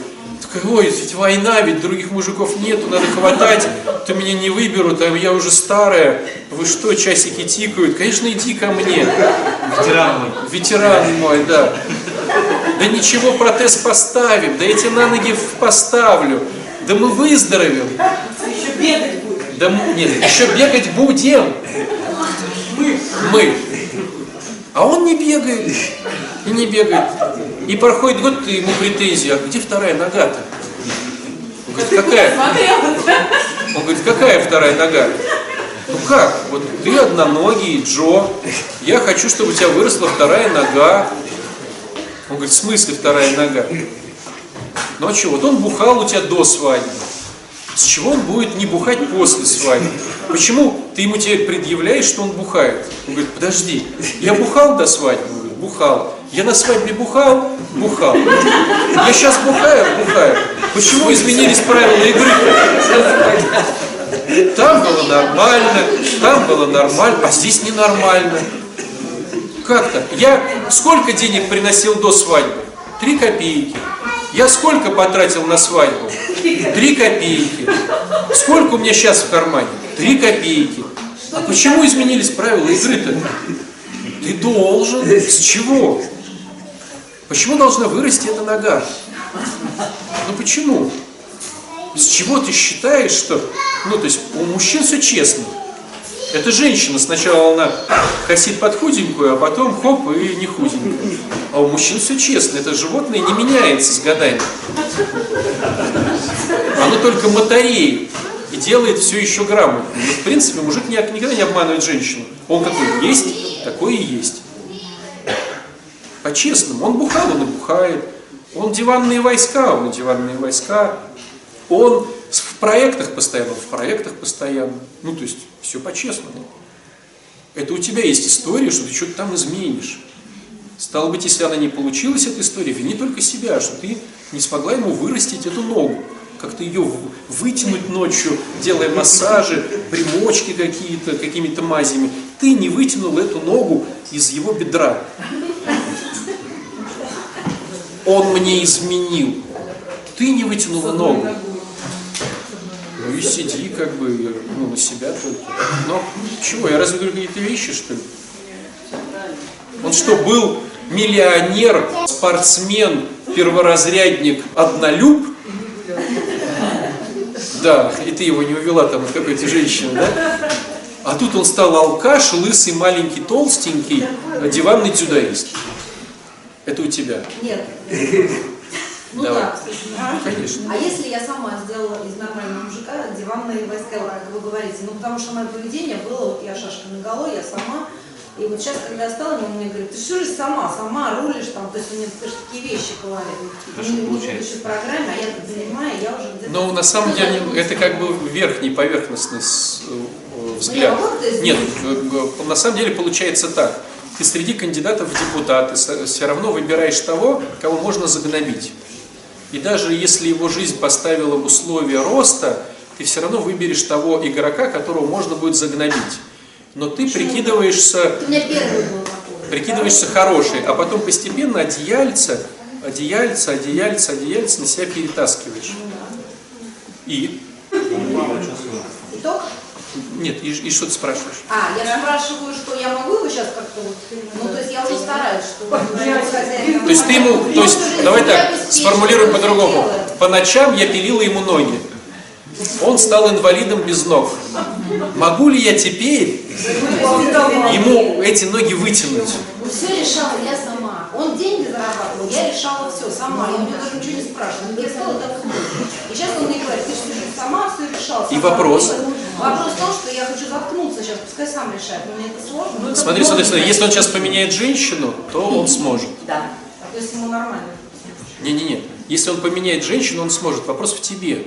ой, ведь война, ведь других мужиков нету, надо хватать, то меня не выберут, а я уже старая, вы что, часики тикают? Конечно, иди ко мне. Ветеран мой. Ветеран мой, да. Да ничего, протез поставим, да я тебе на ноги поставлю, да мы выздоровеем. Еще бегать будет. Да нет, еще бегать будем. Мы. А он не бегает. И не бегает. И проходит год, и ему претензии, а где вторая нога-то? Он говорит, какая? Он говорит, какая вторая нога? Ну как? Вот ты одноногий, Джо. Я хочу, чтобы у тебя выросла вторая нога. Он говорит, в смысле вторая нога? Ну а что, вот он бухал у тебя до свадьбы. С чего он будет не бухать после свадьбы? Почему ты ему теперь предъявляешь, что он бухает? Он говорит, подожди, я бухал до свадьбы? Он говорит, бухал. Я на свадьбе бухал? Бухал. Я сейчас бухаю? Бухаю. Почему изменились правила игры? Там было нормально, там было нормально, а здесь ненормально. Как так? Я сколько денег приносил до свадьбы? Три копейки. Я сколько потратил на свадьбу? Три копейки. Сколько у меня сейчас в кармане? Три копейки. А почему изменились правила игры-то? Ты должен. С чего? Почему должна вырасти эта нога? Ну почему? С чего ты считаешь, что... Ну, то есть у мужчин все честно. Это женщина, сначала она косит под худенькую, а потом хоп, и не худенькую. А у мужчин все честно. Это животное не меняется с годами. Оно только мотореет и делает все еще грамотно. Но, в принципе, мужик никогда не обманывает женщину. Он какой есть, такой и есть. По-честному. Он бухал, он и бухает. Он диванные войска, он диванные войска. Он в проектах постоянно, в проектах постоянно. Ну, то есть, все по-честному. Это у тебя есть история, что ты что-то там изменишь. Стало быть, если она не получилась, эта история, вини только себя, что ты не смогла ему вырастить эту ногу. Как-то ее вытянуть ночью, делая массажи, примочки какие-то, какими-то мазями. Ты не вытянул эту ногу из его бедра. Он мне изменил. Ты не вытянула ногу. Ну и сиди как бы ну, на себя только. Но чего, я разве говорю какие-то вещи, что ли? Он что, был миллионер, спортсмен, перворазрядник, однолюб? Да, и ты его не увела там от какой-то женщины, да? А тут он стал алкаш, лысый, маленький, толстенький, диванный дзюдоист. Это у тебя. Нет. <laughs> Ну Давай. да. Конечно. А если я сама сделала из нормального мужика диванные войска, как вы говорите, ну потому что мое поведение было, вот я шашка на голову, я сама, и вот сейчас, когда я стала, он мне говорит, ты всю жизнь сама, сама рулишь там, то есть он мне конечно, такие вещи говорит, Хорошо не, не получается. будучи в программе, а я тут занимаю, я уже где-то... Но на самом деле это как бы верхний, поверхностный э, взгляд. Ну, это Нет, э, на самом деле получается так. Ты среди кандидатов в депутаты все равно выбираешь того, кого можно загнобить. И даже если его жизнь поставила в условия роста, ты все равно выберешь того игрока, которого можно будет загнобить. Но ты прикидываешься У меня первый был такой. прикидываешься хороший, а потом постепенно одеяльца, одеяльца, одеяльца, одеяльца на себя перетаскиваешь. И? Итог? Нет, и, и что ты спрашиваешь? А, я спрашиваю, что я сейчас как-то вот, ну то есть я уже стараюсь, что хозяин. То есть ты ему, то есть, давай так, сформулируем по-другому. По ночам я пилила ему ноги. Он стал инвалидом без ног. Могу ли я теперь ему эти ноги вытянуть? Все решала я сама. Он деньги зарабатывал, я решала все сама. Я у него даже ничего не спрашивала. Я сказала, так. И сейчас он мне говорит, ты что, сама все решала. И сама». вопрос? Вопрос в том, что я хочу заткнуться сейчас, пускай сам решает. Но мне это сложно. Ну, это Смотри, смотри, сложно. смотри, если он сейчас поменяет женщину, то он сможет. Да. То есть ему нормально. Не-не-не, если он поменяет женщину, он сможет. Вопрос в тебе.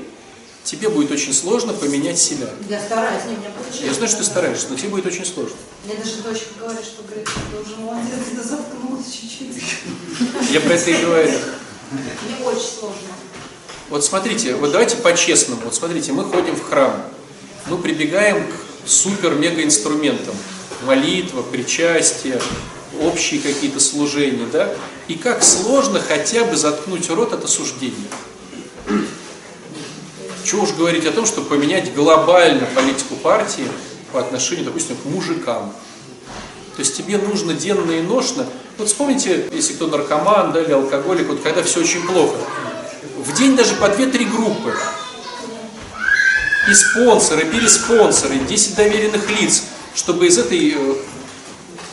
Тебе будет очень сложно поменять себя. Я стараюсь, не, у меня получается. Я знаю, что ты стараешься, но тебе будет очень сложно. Мне даже дочка говорит, что говорит, ты уже молодец, ты заткнулась чуть-чуть. Я про это и говорю. Мне очень сложно. Вот смотрите, вот давайте по-честному. Вот смотрите, мы ходим в храм, мы прибегаем к супер-мега инструментам. молитва, причастие, общие какие-то служения, да? И как сложно хотя бы заткнуть рот от осуждения. Чего уж говорить о том, чтобы поменять глобально политику партии по отношению, допустим, к мужикам. То есть тебе нужно денно и ношно. Вот вспомните, если кто наркоман да, или алкоголик, вот когда все очень плохо. В день даже по 2-3 группы. И спонсоры, переспонсоры, 10 доверенных лиц, чтобы из этой э,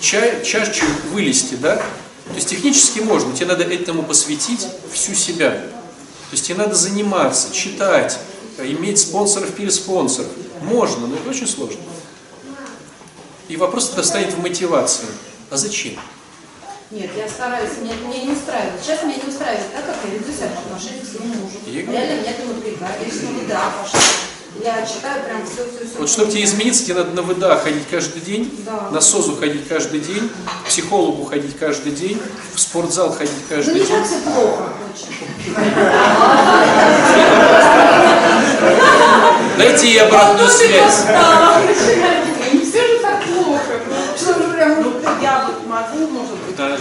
ча чашечки вылезти, да? То есть технически можно, тебе надо этому посвятить всю себя. То есть тебе надо заниматься, читать, иметь спонсоров, переспонсоров. Можно, но это очень сложно. И вопрос тогда станет в мотивации. А зачем? Нет, я стараюсь, меня, меня не устраивает. Сейчас меня не устраивает так, как я веду себя по отношению к своему мужу. Реально меня это напрягает. Я сейчас на выдах пошла. Я читаю прям все, все, все. Вот чтобы тебе измениться, тебе надо на ВДА ходить каждый день, Да. на СОЗу ходить каждый день, к психологу ходить каждый день, в спортзал ходить Ну каждый не день. так все плохо. Дайте ей обратную связь. Не все же так плохо. Что же прям Ну, я вот могу, может быть, Да, я,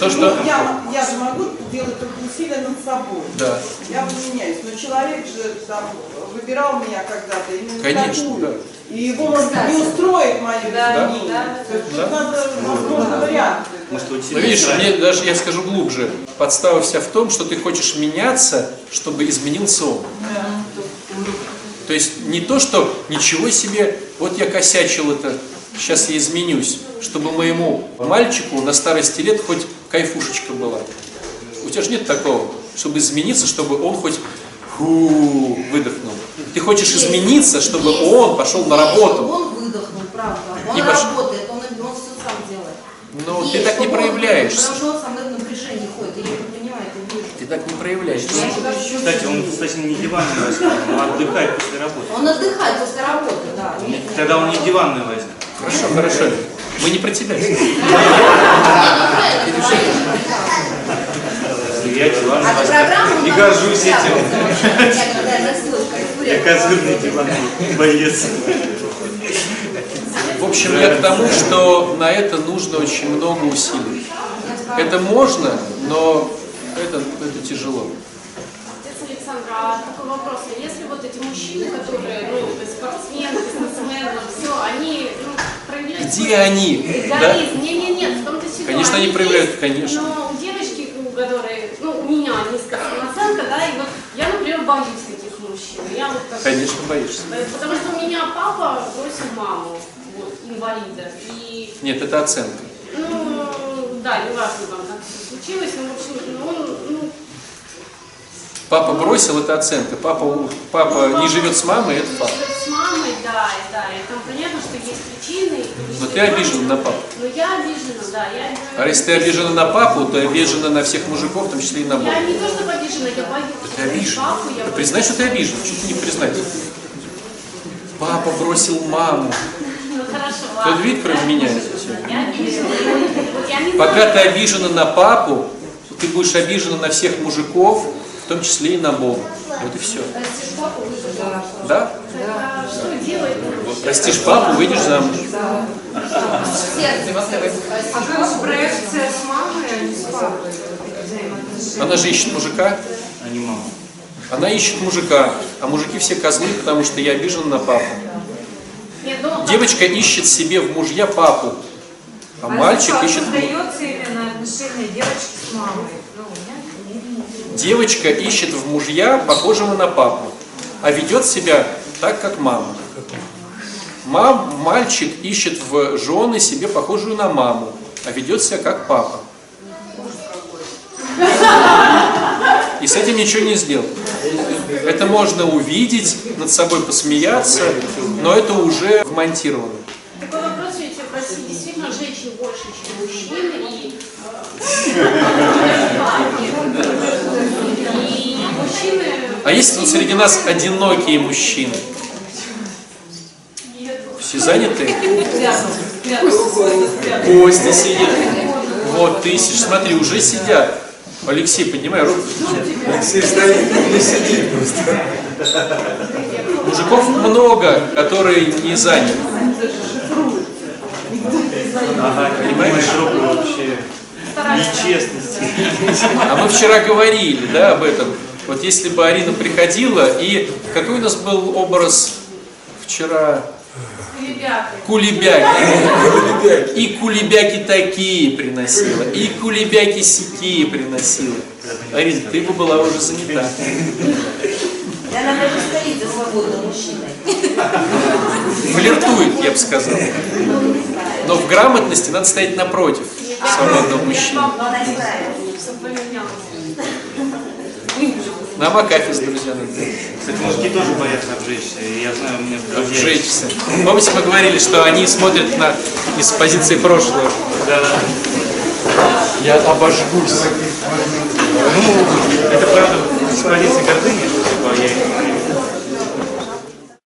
привык. Что, что? я, я же могу делать только усилия над собой. Да. Я бы меняюсь. Но человек же там выбирал меня когда-то именно Конечно, такую. да. И его, может, быть, не устроит мое Да, изменение. да. То есть Да. надо, возможно, варианты. Может, у Ну видишь, мне даже я скажу глубже. Подстава вся в том, что ты хочешь меняться, чтобы изменился он. То есть не то, что ничего себе, вот я косячил это, сейчас я изменюсь, чтобы моему мальчику на старости лет хоть кайфушечка была. У тебя же нет такого, чтобы измениться, чтобы он хоть фу, выдохнул. Ты хочешь измениться, чтобы Есть. он пошел на Есть, работу. Он выдохнул, правда. Он И пош- работает, он, он все сам делает. Но Есть, ты так не проявляешься. Потому что он со мной в напряжении ходит, я это понимаю, это вижу. Ты так не проявляешься. Кстати, он, кстати, не диванный возьмет, он отдыхает после работы. Он отдыхает после работы, да. Не- Тогда он не диванный возьмет. Хорошо, хорошо. Мы не про тебя. Я А программу Не горжусь этим. Я козырный диванный боец. В общем, я к тому, что на это нужно очень много усилий. Это можно, но это, это тяжело. Отец Александр, а такой вопрос. А Если вот эти мужчины, которые, ну, спортсмены, бизнесмены, все, они ну, проявляют... Где они? Да? Эгоизм. Не, не, нет, в том-то ситуация. Конечно, они проявляют, конечно. Но у девочки, у которой, ну, у меня низкая самооценка, да, и вот я, например, боюсь таких мужчин. Я вот так- Конечно, боишься. Э, Потому что у меня папа бросил маму, вот, инвалида. И, Нет, это оценка. ну, да, неважно там, как все случилось, но, в общем, ну, он, ну, Папа бросил, это оценка. Папа, папа не живет с мамой, это факт. живет с мамой, да, да, и там понятно, что есть причины. Но ты обижена на папу. Ну, я обижена, да, я... А если ты обижена на папу, то обижена на всех мужиков, в том числе и на Бога. Я не то, что обижена, я боюсь. Ты обижена. Папу я Да боюсь. признай, что ты обижена. Ты не признать? Папа бросил маму. <laughs> Ну, хорошо, ладно. видит, кроме меня? Я Пока ты обижена на папу, ты будешь обижена на всех мужиков, в том числе и на Бога. Вот и все. Выжила. Да? А что делать? Простишь папу, выйдешь замуж. А как проекция с мамой, а не с папой? Она же ищет мужика, А не мама. она ищет мужика, а мужики все козлы, потому что я обижен на папу. Ну, Девочка ищет себе в мужья папу, а мальчик ищет... му- создается именно отношения девочки с мамой. Девочка ищет в мужья похожего на папу, а ведет себя так, как мама. Мам, мальчик ищет в жены себе похожую на маму, а ведет себя как папа. И с этим ничего не сделать. Это можно увидеть, над собой посмеяться, но это уже вмонтировано. такой вопрос ведь в России действительно женщин больше, чем мужчин, и, э, и мужчины... А есть тут среди нас одинокие мужчины? Все заняты? Костя сидит. Вот тысяч. Смотри, уже сидят. Алексей, поднимай руку. Алексей стоит, не сидит просто. Мужиков много, которые не заняты. Ага, понимаешь, вообще нечестности. А мы вчера говорили, да, об этом. Вот если бы Арина приходила, и какой у нас был образ вчера? Ребята. Кулебяки. И кулебяки такие приносила, и кулебяки сякие приносила. Арина, ты бы была уже занята. И она даже стоит за свободным мужчиной. Флиртует, я бы сказал. Но в грамотности надо стоять напротив свободного мужчины. На Макафис, друзья, надо. Кстати, мужики тоже боятся обжечься. Я знаю, у меня друзья- Обжечься. Помните, мы говорили, что они смотрят на из позиции прошлого. Да, да. Я обожгусь. Ну, это правда с позиции гордыни, что типа я